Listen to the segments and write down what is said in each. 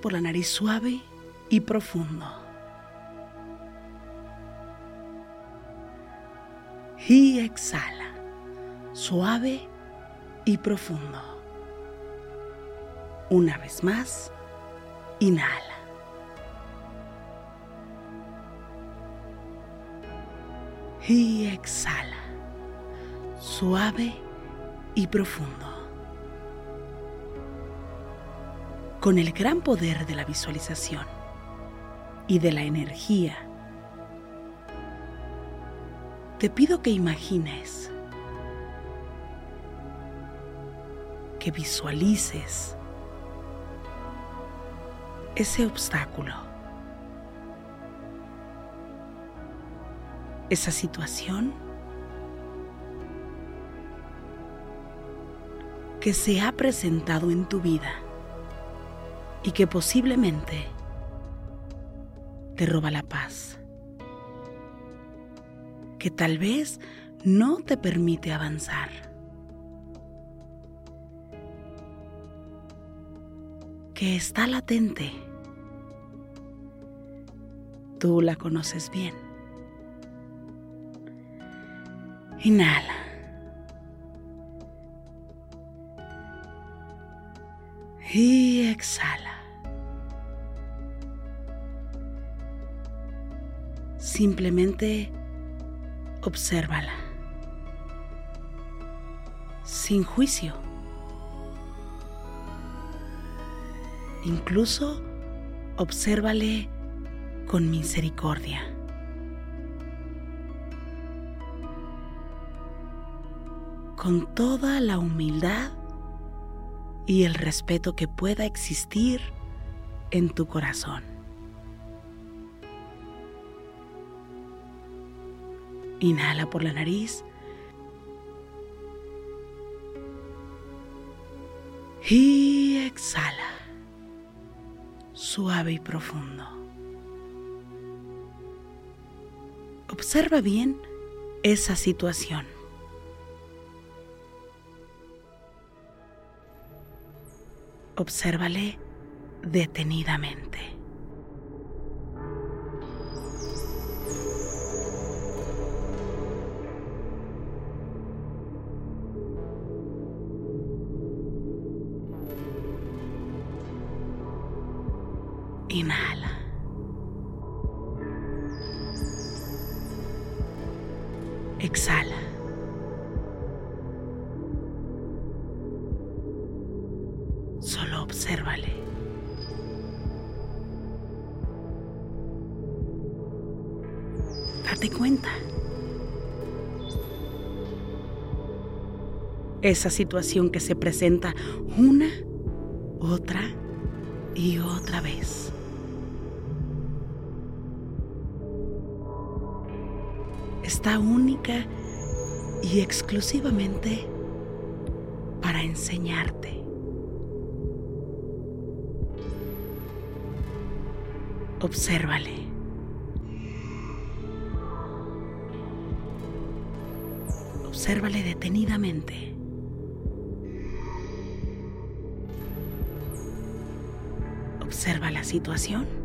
Por la nariz suave y profundo. Y exhala, suave y profundo. Una vez más, inhala. Y exhala, suave y profundo. Con el gran poder de la visualización y de la energía, te pido que imagines, que visualices ese obstáculo, esa situación que se ha presentado en tu vida y que posiblemente te roba la paz, que tal vez no te permite avanzar, que está latente. Tú la conoces bien. Inhala. Y exhala. Simplemente obsérvala. Sin juicio. Incluso obsérvale con misericordia. Con toda la humildad y el respeto que pueda existir en tu corazón. Inhala por la nariz. Y exhala. Suave y profundo. Observa bien esa situación. Obsérvale detenidamente. Exhala. Solo obsérvale. Date cuenta. Esa situación que se presenta una, y exclusivamente para enseñarte. Obsérvale. Obsérvale detenidamente. Observa la situación.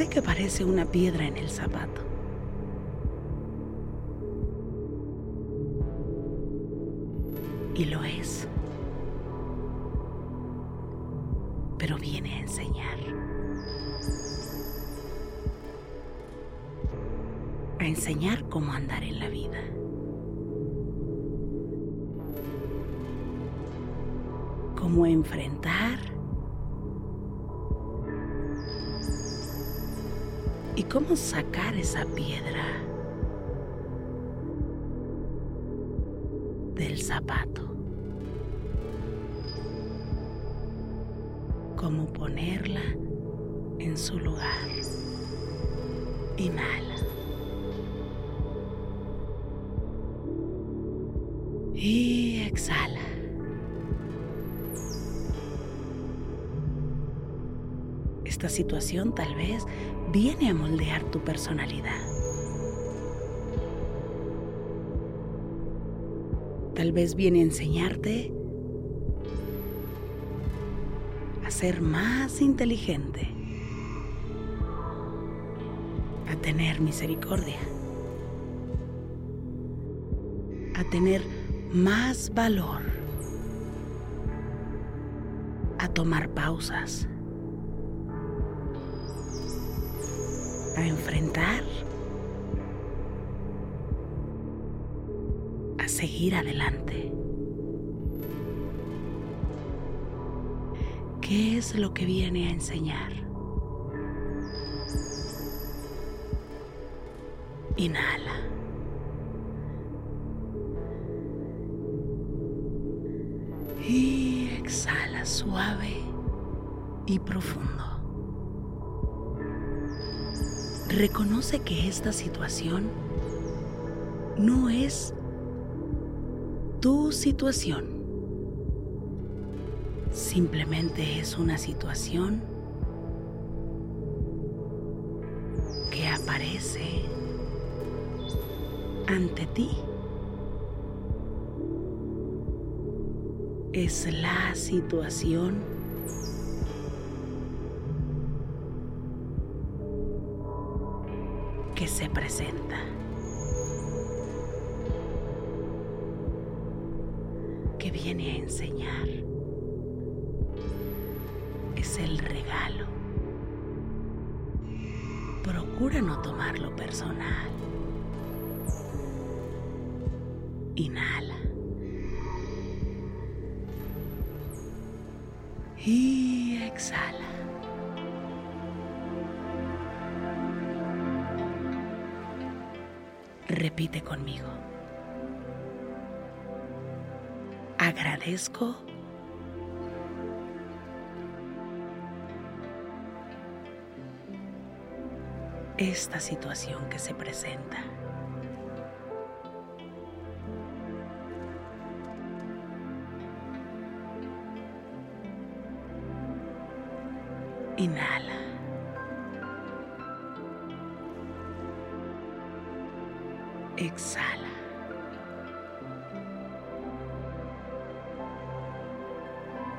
Sé que parece una piedra en el zapato. Y lo es. Pero viene a enseñar. A enseñar cómo andar en la vida. Cómo enfrentar y cómo sacar esa piedra del zapato. Cómo ponerla en su lugar. Inhala. Y exhala. Esta situación tal vez viene a moldear tu personalidad. Tal vez viene a enseñarte a ser más inteligente, a tener misericordia, a tener más valor, a tomar pausas. A enfrentar, a seguir adelante. ¿Qué es lo que viene a enseñar? Inhala. Y exhala suave y profundo. Reconoce que esta situación no es tu situación. Simplemente es una situación que aparece ante ti. Es la situación se presenta. Que viene a enseñar. Es el regalo. Procura no tomarlo personal. Inhala. Y exhala. Repite conmigo. Agradezco esta situación que se presenta. Inhala. Exhala.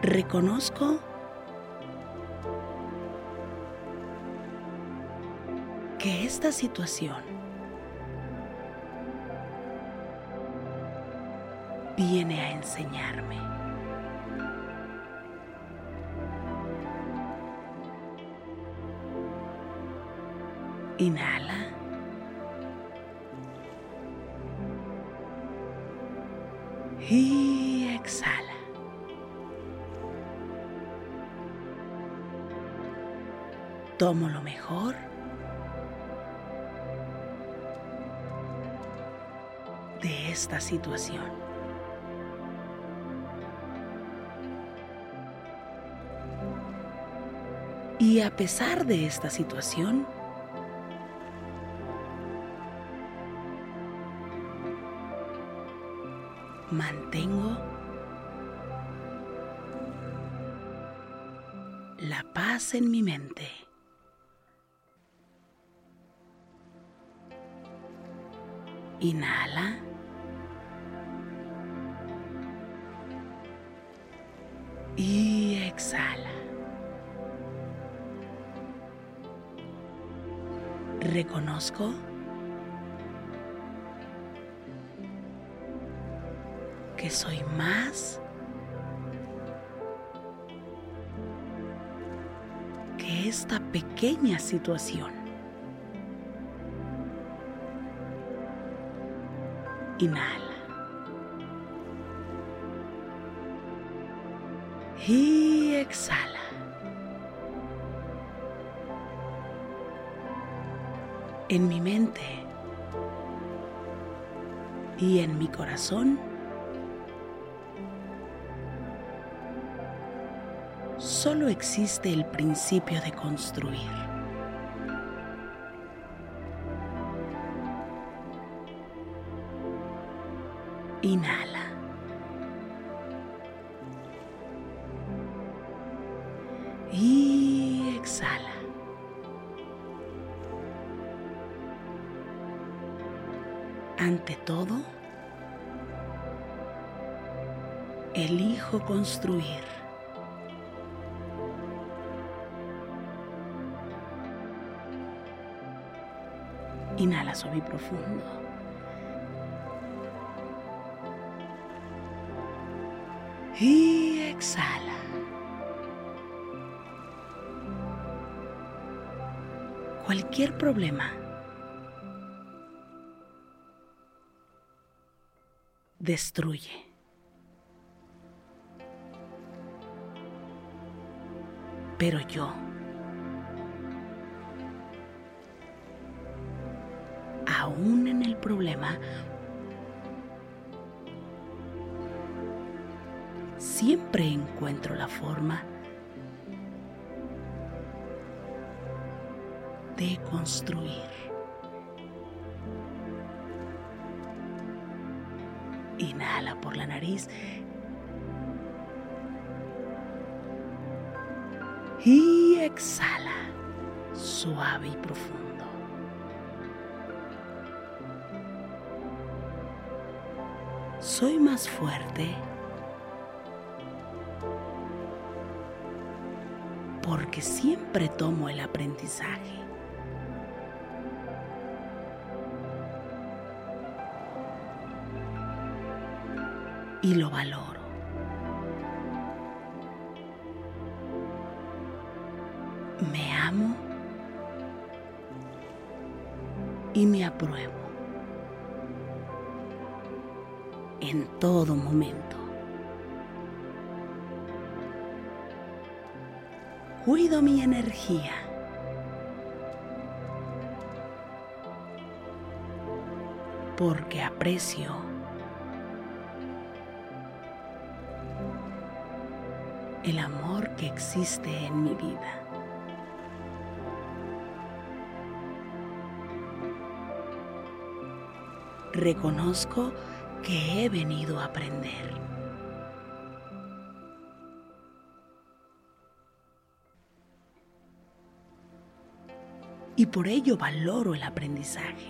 Reconozco que esta situación viene a enseñarme. Y exhala. Tomo lo mejor. de esta situación. Y a pesar de esta situación, mantengo la paz en mi mente. Inhala. Y exhala. Reconozco que soy más que esta pequeña situación. Inhala. Y exhala. En mi mente y en mi corazón solo existe el principio de construir. Inhala. Y exhala. Ante todo, elijo construir. Inhala suave profundo. y exhala. Cualquier problema destruye. Pero yo, problema, siempre encuentro la forma de construir. Inhala por la nariz y exhala suave y profundo. Soy más fuerte porque siempre tomo el aprendizaje. Y lo valoro. Me amo y me apruebo en todo momento. cuido mi energía. Porque aprecio el amor que existe en mi vida. Reconozco que he venido a aprender. Y por ello valoro el aprendizaje.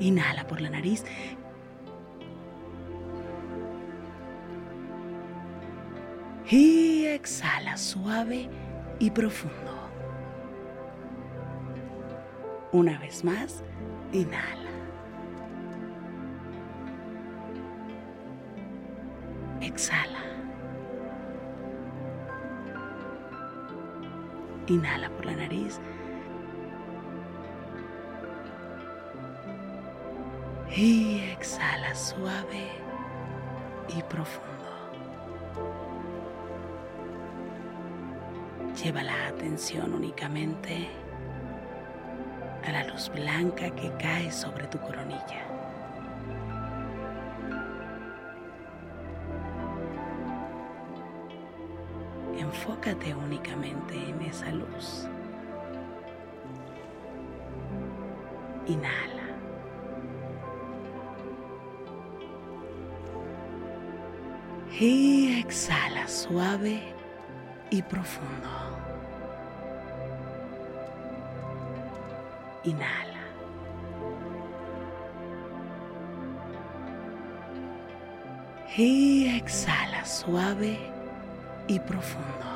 Inhala por la nariz. Y exhala suave y profundo. Una vez más, inhala. Exhala. Inhala por la nariz. Y exhala suave y profundo. Lleva la atención únicamente la luz blanca que cae sobre tu coronilla. Enfócate únicamente en esa luz. Inhala. Y exhala suave y profundo. Inhala. Y exhala suave y profundo.